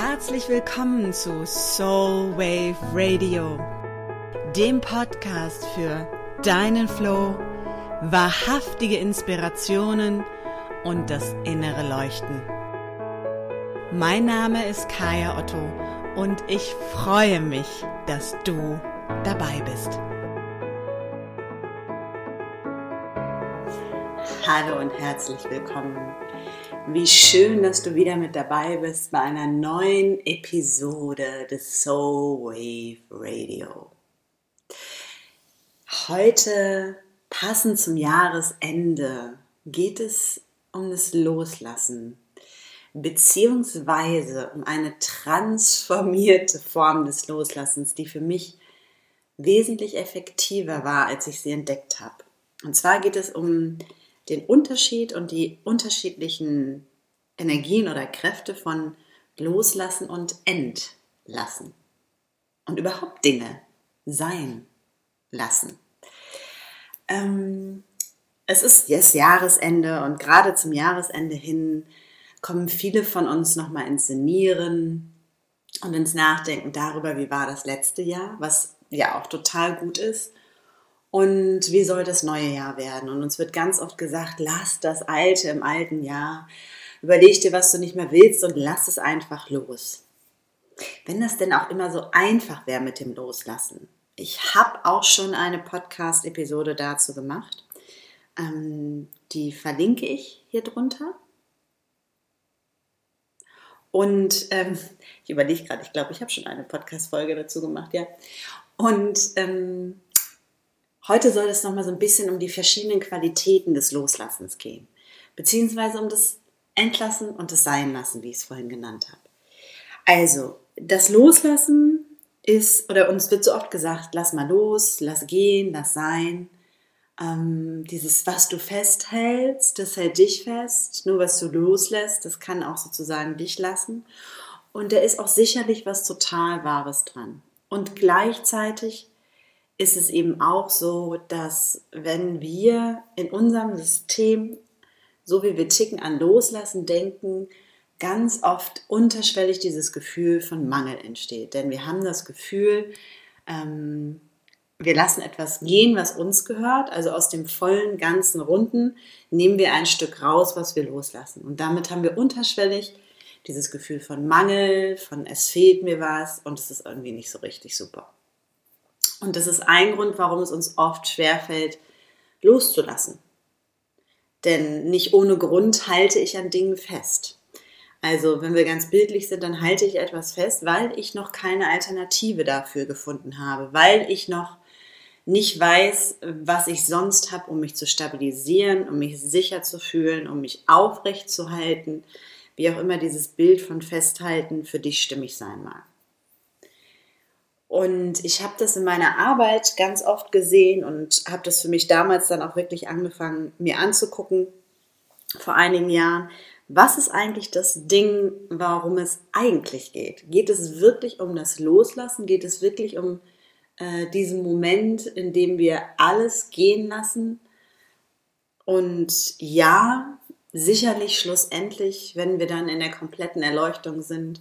Herzlich willkommen zu Soul Wave Radio, dem Podcast für deinen Flow, wahrhaftige Inspirationen und das innere Leuchten. Mein Name ist Kaya Otto und ich freue mich, dass du dabei bist. Hallo und herzlich willkommen. Wie schön, dass du wieder mit dabei bist bei einer neuen Episode des Soul Wave Radio. Heute, passend zum Jahresende, geht es um das Loslassen, beziehungsweise um eine transformierte Form des Loslassens, die für mich wesentlich effektiver war, als ich sie entdeckt habe. Und zwar geht es um den Unterschied und die unterschiedlichen Energien oder Kräfte von Loslassen und Entlassen. Und überhaupt Dinge sein lassen. Ähm, es ist jetzt Jahresende und gerade zum Jahresende hin kommen viele von uns nochmal ins Senieren und ins Nachdenken darüber, wie war das letzte Jahr, was ja auch total gut ist und wie soll das neue Jahr werden? Und uns wird ganz oft gesagt, lass das Alte im alten Jahr, überleg dir, was du nicht mehr willst und lass es einfach los. Wenn das denn auch immer so einfach wäre mit dem Loslassen. Ich habe auch schon eine Podcast-Episode dazu gemacht. Ähm, die verlinke ich hier drunter. Und ähm, ich überlege gerade, ich glaube, ich habe schon eine Podcast-Folge dazu gemacht, ja. Und ähm, Heute soll es nochmal so ein bisschen um die verschiedenen Qualitäten des Loslassens gehen, beziehungsweise um das Entlassen und das Seinlassen, wie ich es vorhin genannt habe. Also, das Loslassen ist, oder uns wird so oft gesagt, lass mal los, lass gehen, lass sein. Ähm, dieses, was du festhältst, das hält dich fest. Nur was du loslässt, das kann auch sozusagen dich lassen. Und da ist auch sicherlich was total Wahres dran. Und gleichzeitig ist es eben auch so, dass wenn wir in unserem System, so wie wir ticken, an Loslassen denken, ganz oft unterschwellig dieses Gefühl von Mangel entsteht. Denn wir haben das Gefühl, ähm, wir lassen etwas gehen, was uns gehört. Also aus dem vollen, ganzen Runden nehmen wir ein Stück raus, was wir loslassen. Und damit haben wir unterschwellig dieses Gefühl von Mangel, von es fehlt mir was und es ist irgendwie nicht so richtig super. Und das ist ein Grund, warum es uns oft schwerfällt, loszulassen. Denn nicht ohne Grund halte ich an Dingen fest. Also wenn wir ganz bildlich sind, dann halte ich etwas fest, weil ich noch keine Alternative dafür gefunden habe, weil ich noch nicht weiß, was ich sonst habe, um mich zu stabilisieren, um mich sicher zu fühlen, um mich aufrecht zu halten, wie auch immer dieses Bild von Festhalten für dich stimmig sein mag. Und ich habe das in meiner Arbeit ganz oft gesehen und habe das für mich damals dann auch wirklich angefangen, mir anzugucken, vor einigen Jahren. Was ist eigentlich das Ding, warum es eigentlich geht? Geht es wirklich um das Loslassen? Geht es wirklich um äh, diesen Moment, in dem wir alles gehen lassen? Und ja, sicherlich schlussendlich, wenn wir dann in der kompletten Erleuchtung sind,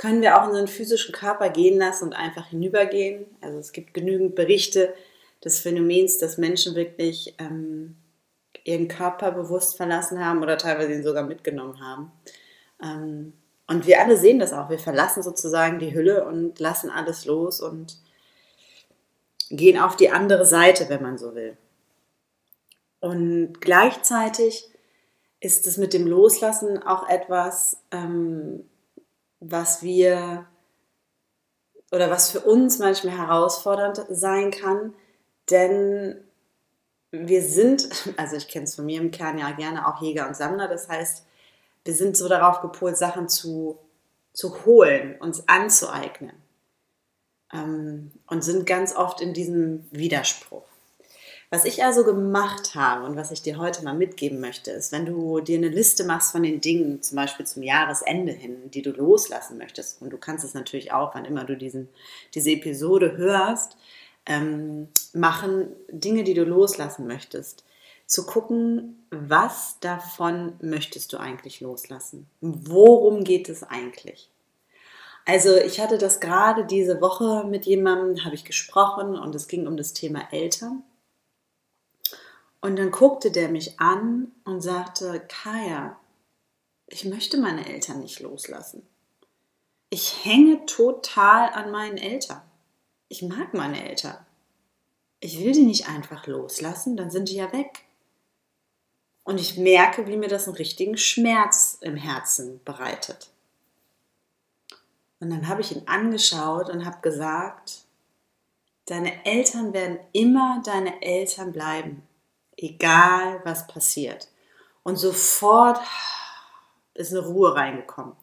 können wir auch unseren physischen Körper gehen lassen und einfach hinübergehen. Also es gibt genügend Berichte des Phänomens, dass Menschen wirklich ähm, ihren Körper bewusst verlassen haben oder teilweise ihn sogar mitgenommen haben. Ähm, und wir alle sehen das auch. Wir verlassen sozusagen die Hülle und lassen alles los und gehen auf die andere Seite, wenn man so will. Und gleichzeitig ist es mit dem Loslassen auch etwas, ähm, was wir oder was für uns manchmal herausfordernd sein kann, denn wir sind, also ich kenne es von mir im Kern ja gerne auch Jäger und Sammler, das heißt, wir sind so darauf gepolt, Sachen zu, zu holen, uns anzueignen ähm, und sind ganz oft in diesem Widerspruch. Was ich also gemacht habe und was ich dir heute mal mitgeben möchte, ist, wenn du dir eine Liste machst von den Dingen, zum Beispiel zum Jahresende hin, die du loslassen möchtest, und du kannst es natürlich auch, wann immer du diesen, diese Episode hörst, ähm, machen, Dinge, die du loslassen möchtest, zu gucken, was davon möchtest du eigentlich loslassen? Worum geht es eigentlich? Also ich hatte das gerade diese Woche mit jemandem, habe ich gesprochen und es ging um das Thema Eltern. Und dann guckte der mich an und sagte, Kaya, ich möchte meine Eltern nicht loslassen. Ich hänge total an meinen Eltern. Ich mag meine Eltern. Ich will die nicht einfach loslassen, dann sind die ja weg. Und ich merke, wie mir das einen richtigen Schmerz im Herzen bereitet. Und dann habe ich ihn angeschaut und habe gesagt, deine Eltern werden immer deine Eltern bleiben, egal was passiert. Und sofort ist eine Ruhe reingekommen.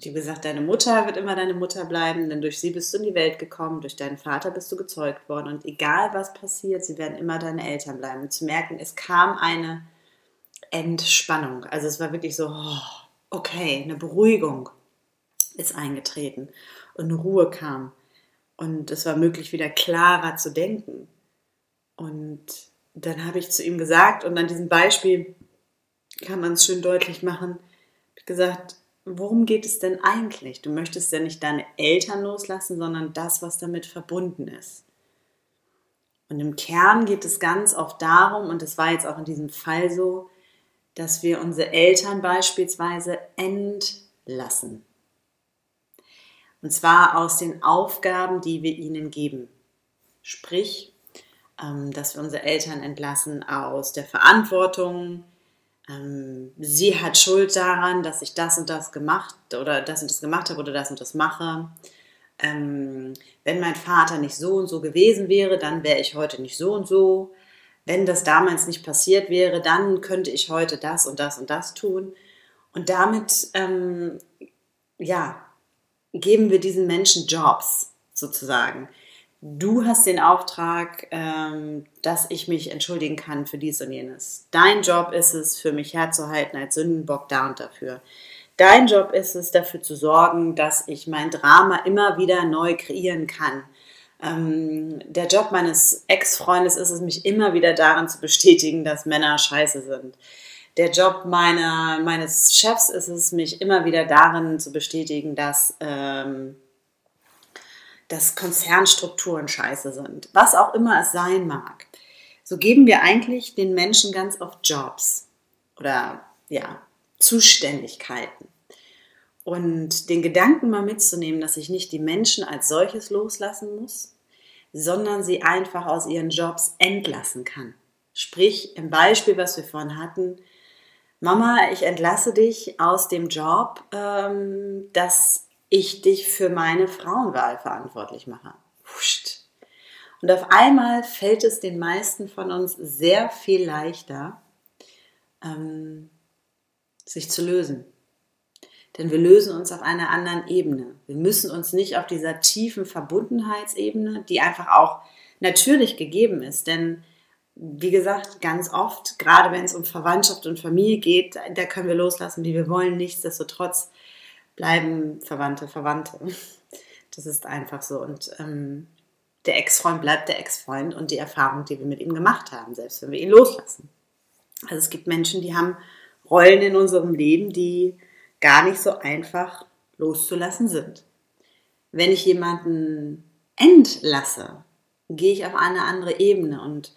Habe gesagt, deine Mutter wird immer deine Mutter bleiben, denn durch sie bist du in die Welt gekommen, durch deinen Vater bist du gezeugt worden und egal was passiert, sie werden immer deine Eltern bleiben. Und zu merken, es kam eine Entspannung. Also es war wirklich so, oh, okay, eine Beruhigung ist eingetreten und eine Ruhe kam. Und es war möglich, wieder klarer zu denken. Und dann habe ich zu ihm gesagt, und an diesem Beispiel kann man es schön deutlich machen, gesagt, worum geht es denn eigentlich? Du möchtest ja nicht deine Eltern loslassen, sondern das, was damit verbunden ist. Und im Kern geht es ganz oft darum, und das war jetzt auch in diesem Fall so, dass wir unsere Eltern beispielsweise entlassen. Und zwar aus den Aufgaben, die wir ihnen geben. Sprich, dass wir unsere Eltern entlassen aus der Verantwortung, ähm, sie hat Schuld daran, dass ich das und das gemacht oder das und das gemacht habe oder das und das mache. Ähm, wenn mein Vater nicht so und so gewesen wäre, dann wäre ich heute nicht so und so. Wenn das damals nicht passiert wäre, dann könnte ich heute das und das und das tun. Und damit, ähm, ja, geben wir diesen Menschen Jobs sozusagen du hast den Auftrag, ähm, dass ich mich entschuldigen kann für dies und jenes. Dein Job ist es, für mich herzuhalten als Sündenbock da und dafür. Dein Job ist es, dafür zu sorgen, dass ich mein Drama immer wieder neu kreieren kann. Ähm, der Job meines Ex-Freundes ist es, mich immer wieder daran zu bestätigen, dass Männer scheiße sind. Der Job meiner, meines Chefs ist es, mich immer wieder darin zu bestätigen, dass ähm, dass Konzernstrukturen scheiße sind, was auch immer es sein mag. So geben wir eigentlich den Menschen ganz oft Jobs oder ja, Zuständigkeiten. Und den Gedanken mal mitzunehmen, dass ich nicht die Menschen als solches loslassen muss, sondern sie einfach aus ihren Jobs entlassen kann. Sprich, im Beispiel, was wir vorhin hatten, Mama, ich entlasse dich aus dem Job, ähm, dass ich dich für meine Frauenwahl verantwortlich mache. Und auf einmal fällt es den meisten von uns sehr viel leichter, ähm, sich zu lösen. Denn wir lösen uns auf einer anderen Ebene. Wir müssen uns nicht auf dieser tiefen Verbundenheitsebene, die einfach auch natürlich gegeben ist. Denn wie gesagt, ganz oft, gerade wenn es um Verwandtschaft und Familie geht, da können wir loslassen, wie wir wollen. Nichtsdestotrotz bleiben Verwandte Verwandte. Das ist einfach so. Und ähm, der Ex-Freund bleibt der Ex-Freund und die Erfahrung, die wir mit ihm gemacht haben, selbst wenn wir ihn loslassen. Also es gibt Menschen, die haben Rollen in unserem Leben, die gar nicht so einfach loszulassen sind. Wenn ich jemanden entlasse, gehe ich auf eine andere Ebene und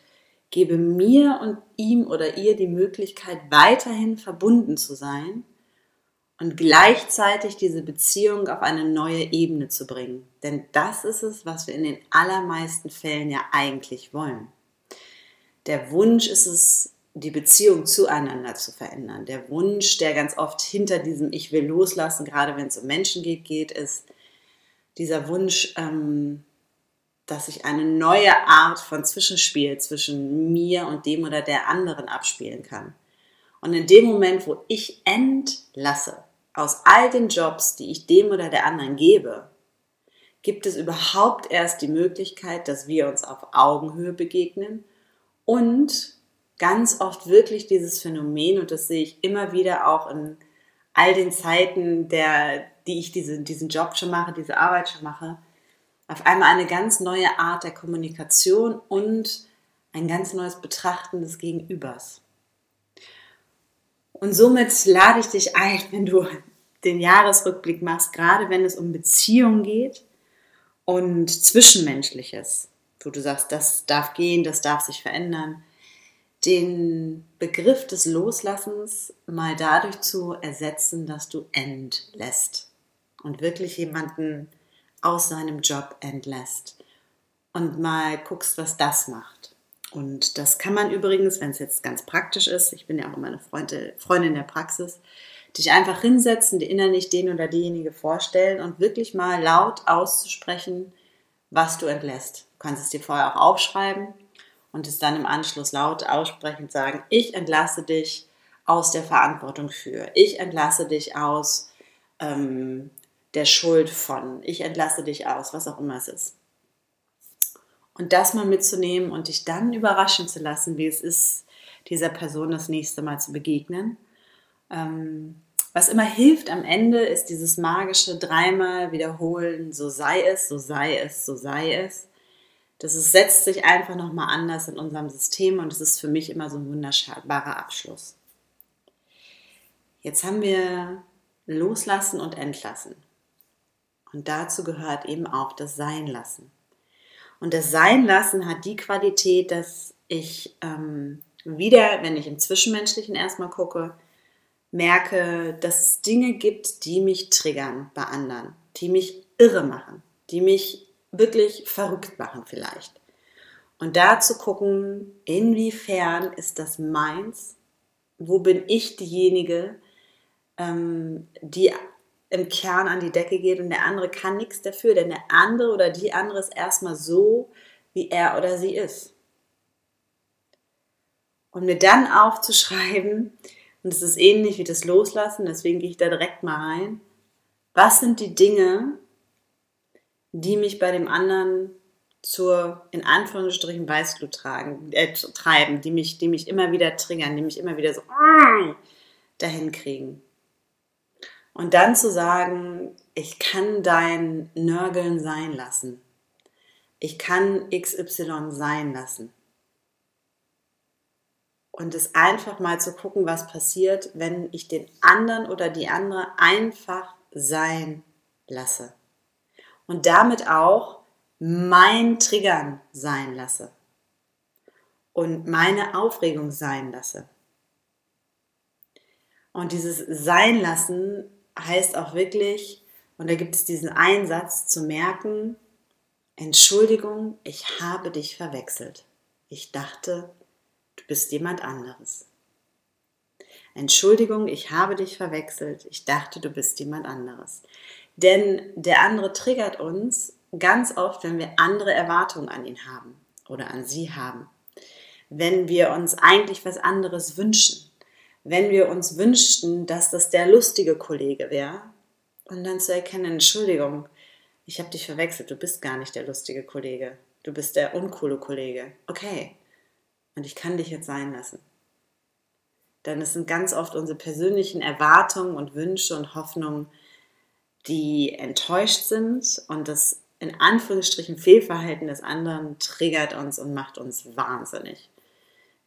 gebe mir und ihm oder ihr die Möglichkeit, weiterhin verbunden zu sein und gleichzeitig diese Beziehung auf eine neue Ebene zu bringen. Denn das ist es, was wir in den allermeisten Fällen ja eigentlich wollen. Der Wunsch ist es, die Beziehung zueinander zu verändern. Der Wunsch, der ganz oft hinter diesem Ich will loslassen, gerade wenn es um Menschen geht, geht, ist dieser Wunsch, ähm, dass sich eine neue Art von Zwischenspiel zwischen mir und dem oder der anderen abspielen kann. Und in dem Moment, wo ich entlasse, aus all den Jobs, die ich dem oder der anderen gebe, gibt es überhaupt erst die Möglichkeit, dass wir uns auf Augenhöhe begegnen und ganz oft wirklich dieses Phänomen, und das sehe ich immer wieder auch in all den Zeiten, der, die ich diese, diesen Job schon mache, diese Arbeit schon mache, auf einmal eine ganz neue Art der Kommunikation und ein ganz neues Betrachten des Gegenübers. Und somit lade ich dich ein, wenn du den Jahresrückblick machst, gerade wenn es um Beziehungen geht und Zwischenmenschliches, wo du sagst, das darf gehen, das darf sich verändern, den Begriff des Loslassens mal dadurch zu ersetzen, dass du entlässt und wirklich jemanden aus seinem Job entlässt und mal guckst, was das macht. Und das kann man übrigens, wenn es jetzt ganz praktisch ist, ich bin ja auch immer eine Freundin, der Praxis, dich einfach hinsetzen, dir innerlich den oder diejenige vorstellen und wirklich mal laut auszusprechen, was du entlässt. Du kannst es dir vorher auch aufschreiben und es dann im Anschluss laut aussprechend sagen, ich entlasse dich aus der Verantwortung für, ich entlasse dich aus ähm, der Schuld von, ich entlasse dich aus, was auch immer es ist. Und das mal mitzunehmen und dich dann überraschen zu lassen, wie es ist, dieser Person das nächste Mal zu begegnen. Ähm, was immer hilft am Ende, ist dieses magische dreimal wiederholen, so sei es, so sei es, so sei es. Das ist, setzt sich einfach nochmal anders in unserem System und es ist für mich immer so ein wunderbarer Abschluss. Jetzt haben wir Loslassen und Entlassen. Und dazu gehört eben auch das Sein lassen. Und das Sein lassen hat die Qualität, dass ich ähm, wieder, wenn ich im Zwischenmenschlichen erstmal gucke, merke, dass es Dinge gibt, die mich triggern bei anderen, die mich irre machen, die mich wirklich verrückt machen vielleicht. Und da zu gucken, inwiefern ist das meins, wo bin ich diejenige, ähm, die im Kern an die Decke geht und der andere kann nichts dafür, denn der andere oder die andere ist erstmal so, wie er oder sie ist. Und mir dann aufzuschreiben, und es ist ähnlich wie das Loslassen, deswegen gehe ich da direkt mal rein, was sind die Dinge, die mich bei dem anderen zur, in Anführungsstrichen, Weißglut tragen, äh, treiben, die mich, die mich immer wieder triggern, die mich immer wieder so dahin kriegen. Und dann zu sagen, ich kann dein Nörgeln sein lassen. Ich kann XY sein lassen. Und es einfach mal zu gucken, was passiert, wenn ich den anderen oder die andere einfach sein lasse. Und damit auch mein Triggern sein lasse. Und meine Aufregung sein lasse. Und dieses Sein lassen heißt auch wirklich, und da gibt es diesen Einsatz zu merken, Entschuldigung, ich habe dich verwechselt. Ich dachte, du bist jemand anderes. Entschuldigung, ich habe dich verwechselt. Ich dachte, du bist jemand anderes. Denn der andere triggert uns ganz oft, wenn wir andere Erwartungen an ihn haben oder an sie haben. Wenn wir uns eigentlich was anderes wünschen wenn wir uns wünschten, dass das der lustige Kollege wäre und dann zu erkennen, Entschuldigung, ich habe dich verwechselt, du bist gar nicht der lustige Kollege, du bist der uncoole Kollege. Okay, und ich kann dich jetzt sein lassen. Denn es sind ganz oft unsere persönlichen Erwartungen und Wünsche und Hoffnungen, die enttäuscht sind und das in Anführungsstrichen Fehlverhalten des anderen triggert uns und macht uns wahnsinnig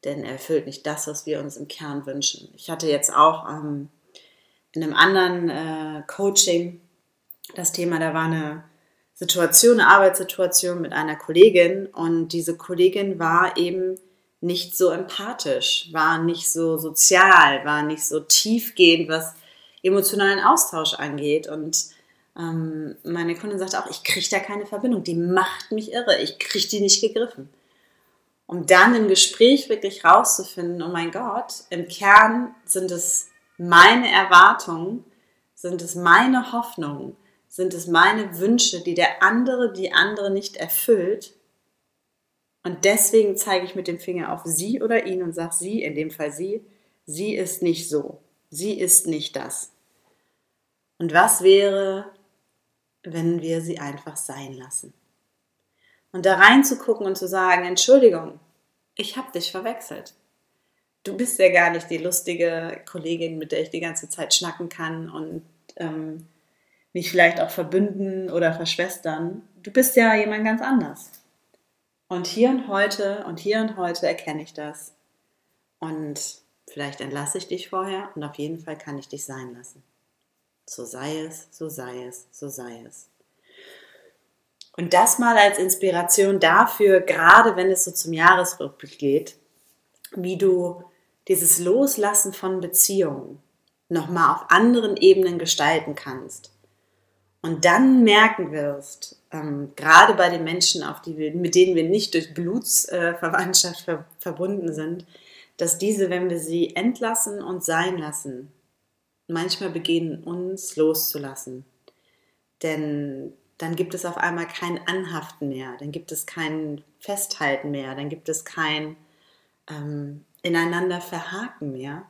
denn er erfüllt nicht das, was wir uns im Kern wünschen. Ich hatte jetzt auch ähm, in einem anderen äh, Coaching das Thema, da war eine Situation, eine Arbeitssituation mit einer Kollegin und diese Kollegin war eben nicht so empathisch, war nicht so sozial, war nicht so tiefgehend, was emotionalen Austausch angeht und ähm, meine Kundin sagte auch, ich kriege da keine Verbindung, die macht mich irre, ich kriege die nicht gegriffen um dann im Gespräch wirklich rauszufinden, oh mein Gott, im Kern sind es meine Erwartungen, sind es meine Hoffnungen, sind es meine Wünsche, die der andere, die andere nicht erfüllt. Und deswegen zeige ich mit dem Finger auf sie oder ihn und sage sie, in dem Fall sie, sie ist nicht so, sie ist nicht das. Und was wäre, wenn wir sie einfach sein lassen? Und da reinzugucken und zu sagen, Entschuldigung, ich habe dich verwechselt. Du bist ja gar nicht die lustige Kollegin, mit der ich die ganze Zeit schnacken kann und ähm, mich vielleicht auch verbünden oder verschwestern. Du bist ja jemand ganz anders. Und hier und heute und hier und heute erkenne ich das. Und vielleicht entlasse ich dich vorher und auf jeden Fall kann ich dich sein lassen. So sei es, so sei es, so sei es. Und das mal als Inspiration dafür, gerade wenn es so zum Jahresrückblick geht, wie du dieses Loslassen von Beziehungen nochmal auf anderen Ebenen gestalten kannst. Und dann merken wirst, ähm, gerade bei den Menschen, auf die wir, mit denen wir nicht durch Blutsverwandtschaft äh, ver verbunden sind, dass diese, wenn wir sie entlassen und sein lassen, manchmal beginnen uns loszulassen. Denn dann gibt es auf einmal kein Anhaften mehr, dann gibt es kein Festhalten mehr, dann gibt es kein ähm, ineinander verhaken mehr.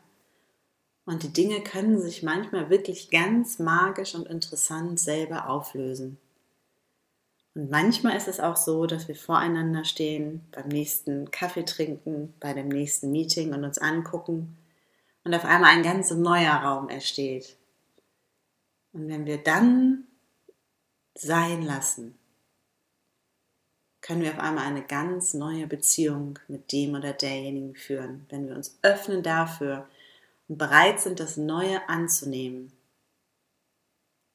Und die Dinge können sich manchmal wirklich ganz magisch und interessant selber auflösen. Und manchmal ist es auch so, dass wir voreinander stehen, beim nächsten Kaffee trinken, bei dem nächsten Meeting und uns angucken und auf einmal ein ganz neuer Raum entsteht. Und wenn wir dann sein lassen, können wir auf einmal eine ganz neue Beziehung mit dem oder derjenigen führen, wenn wir uns öffnen dafür und bereit sind, das Neue anzunehmen.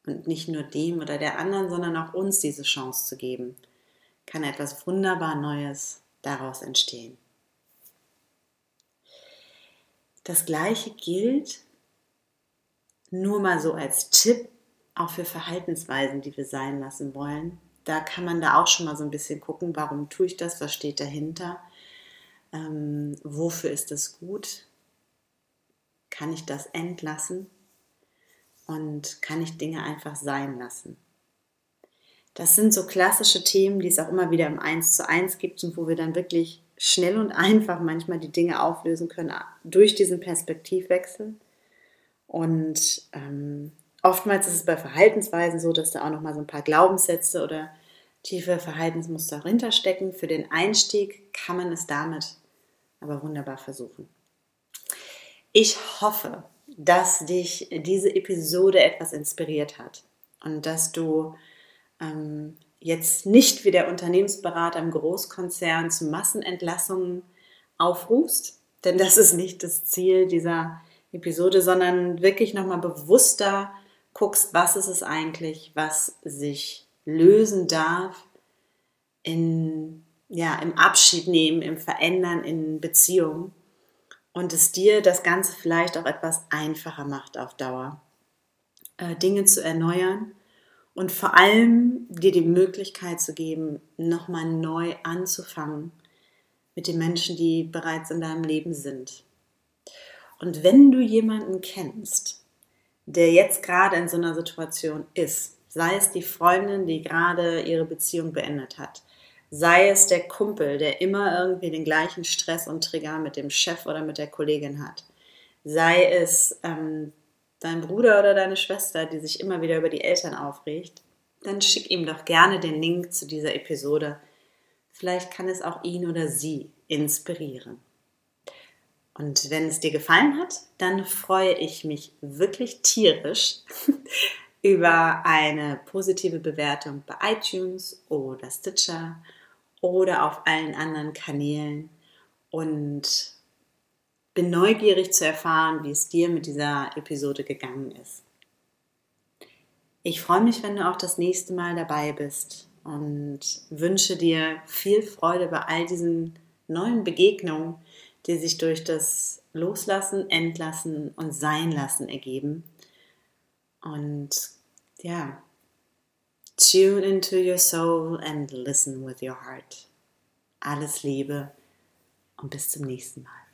Und nicht nur dem oder der anderen, sondern auch uns diese Chance zu geben, kann etwas wunderbar Neues daraus entstehen. Das gleiche gilt nur mal so als Tipp auch für Verhaltensweisen, die wir sein lassen wollen. Da kann man da auch schon mal so ein bisschen gucken, warum tue ich das, was steht dahinter, ähm, wofür ist das gut, kann ich das entlassen und kann ich Dinge einfach sein lassen. Das sind so klassische Themen, die es auch immer wieder im 1 zu 1 gibt und wo wir dann wirklich schnell und einfach manchmal die Dinge auflösen können durch diesen Perspektivwechsel. Und ähm, oftmals ist es bei Verhaltensweisen so, dass da auch noch mal so ein paar Glaubenssätze oder tiefe Verhaltensmuster dahinter stecken. Für den Einstieg kann man es damit aber wunderbar versuchen. Ich hoffe, dass dich diese Episode etwas inspiriert hat und dass du ähm, jetzt nicht wie der Unternehmensberater im Großkonzern zu Massenentlassungen aufrufst, denn das ist nicht das Ziel dieser Episode, sondern wirklich nochmal bewusster guckst, was ist es eigentlich, was sich lösen darf in, ja, im Abschied nehmen, im Verändern in Beziehungen und es dir das Ganze vielleicht auch etwas einfacher macht auf Dauer, äh, Dinge zu erneuern und vor allem dir die Möglichkeit zu geben, nochmal neu anzufangen mit den Menschen, die bereits in deinem Leben sind. Und wenn du jemanden kennst, der jetzt gerade in so einer Situation ist, sei es die Freundin, die gerade ihre Beziehung beendet hat, sei es der Kumpel, der immer irgendwie den gleichen Stress und Trigger mit dem Chef oder mit der Kollegin hat, sei es ähm, dein Bruder oder deine Schwester, die sich immer wieder über die Eltern aufregt, dann schick ihm doch gerne den Link zu dieser Episode. Vielleicht kann es auch ihn oder sie inspirieren. Und wenn es dir gefallen hat, dann freue ich mich wirklich tierisch über eine positive Bewertung bei iTunes oder Stitcher oder auf allen anderen Kanälen und bin neugierig zu erfahren, wie es dir mit dieser Episode gegangen ist. Ich freue mich, wenn du auch das nächste Mal dabei bist und wünsche dir viel Freude bei all diesen neuen Begegnungen, die sich durch das Loslassen, Entlassen und Seinlassen ergeben. Und ja, tune into your soul and listen with your heart. Alles Liebe und bis zum nächsten Mal.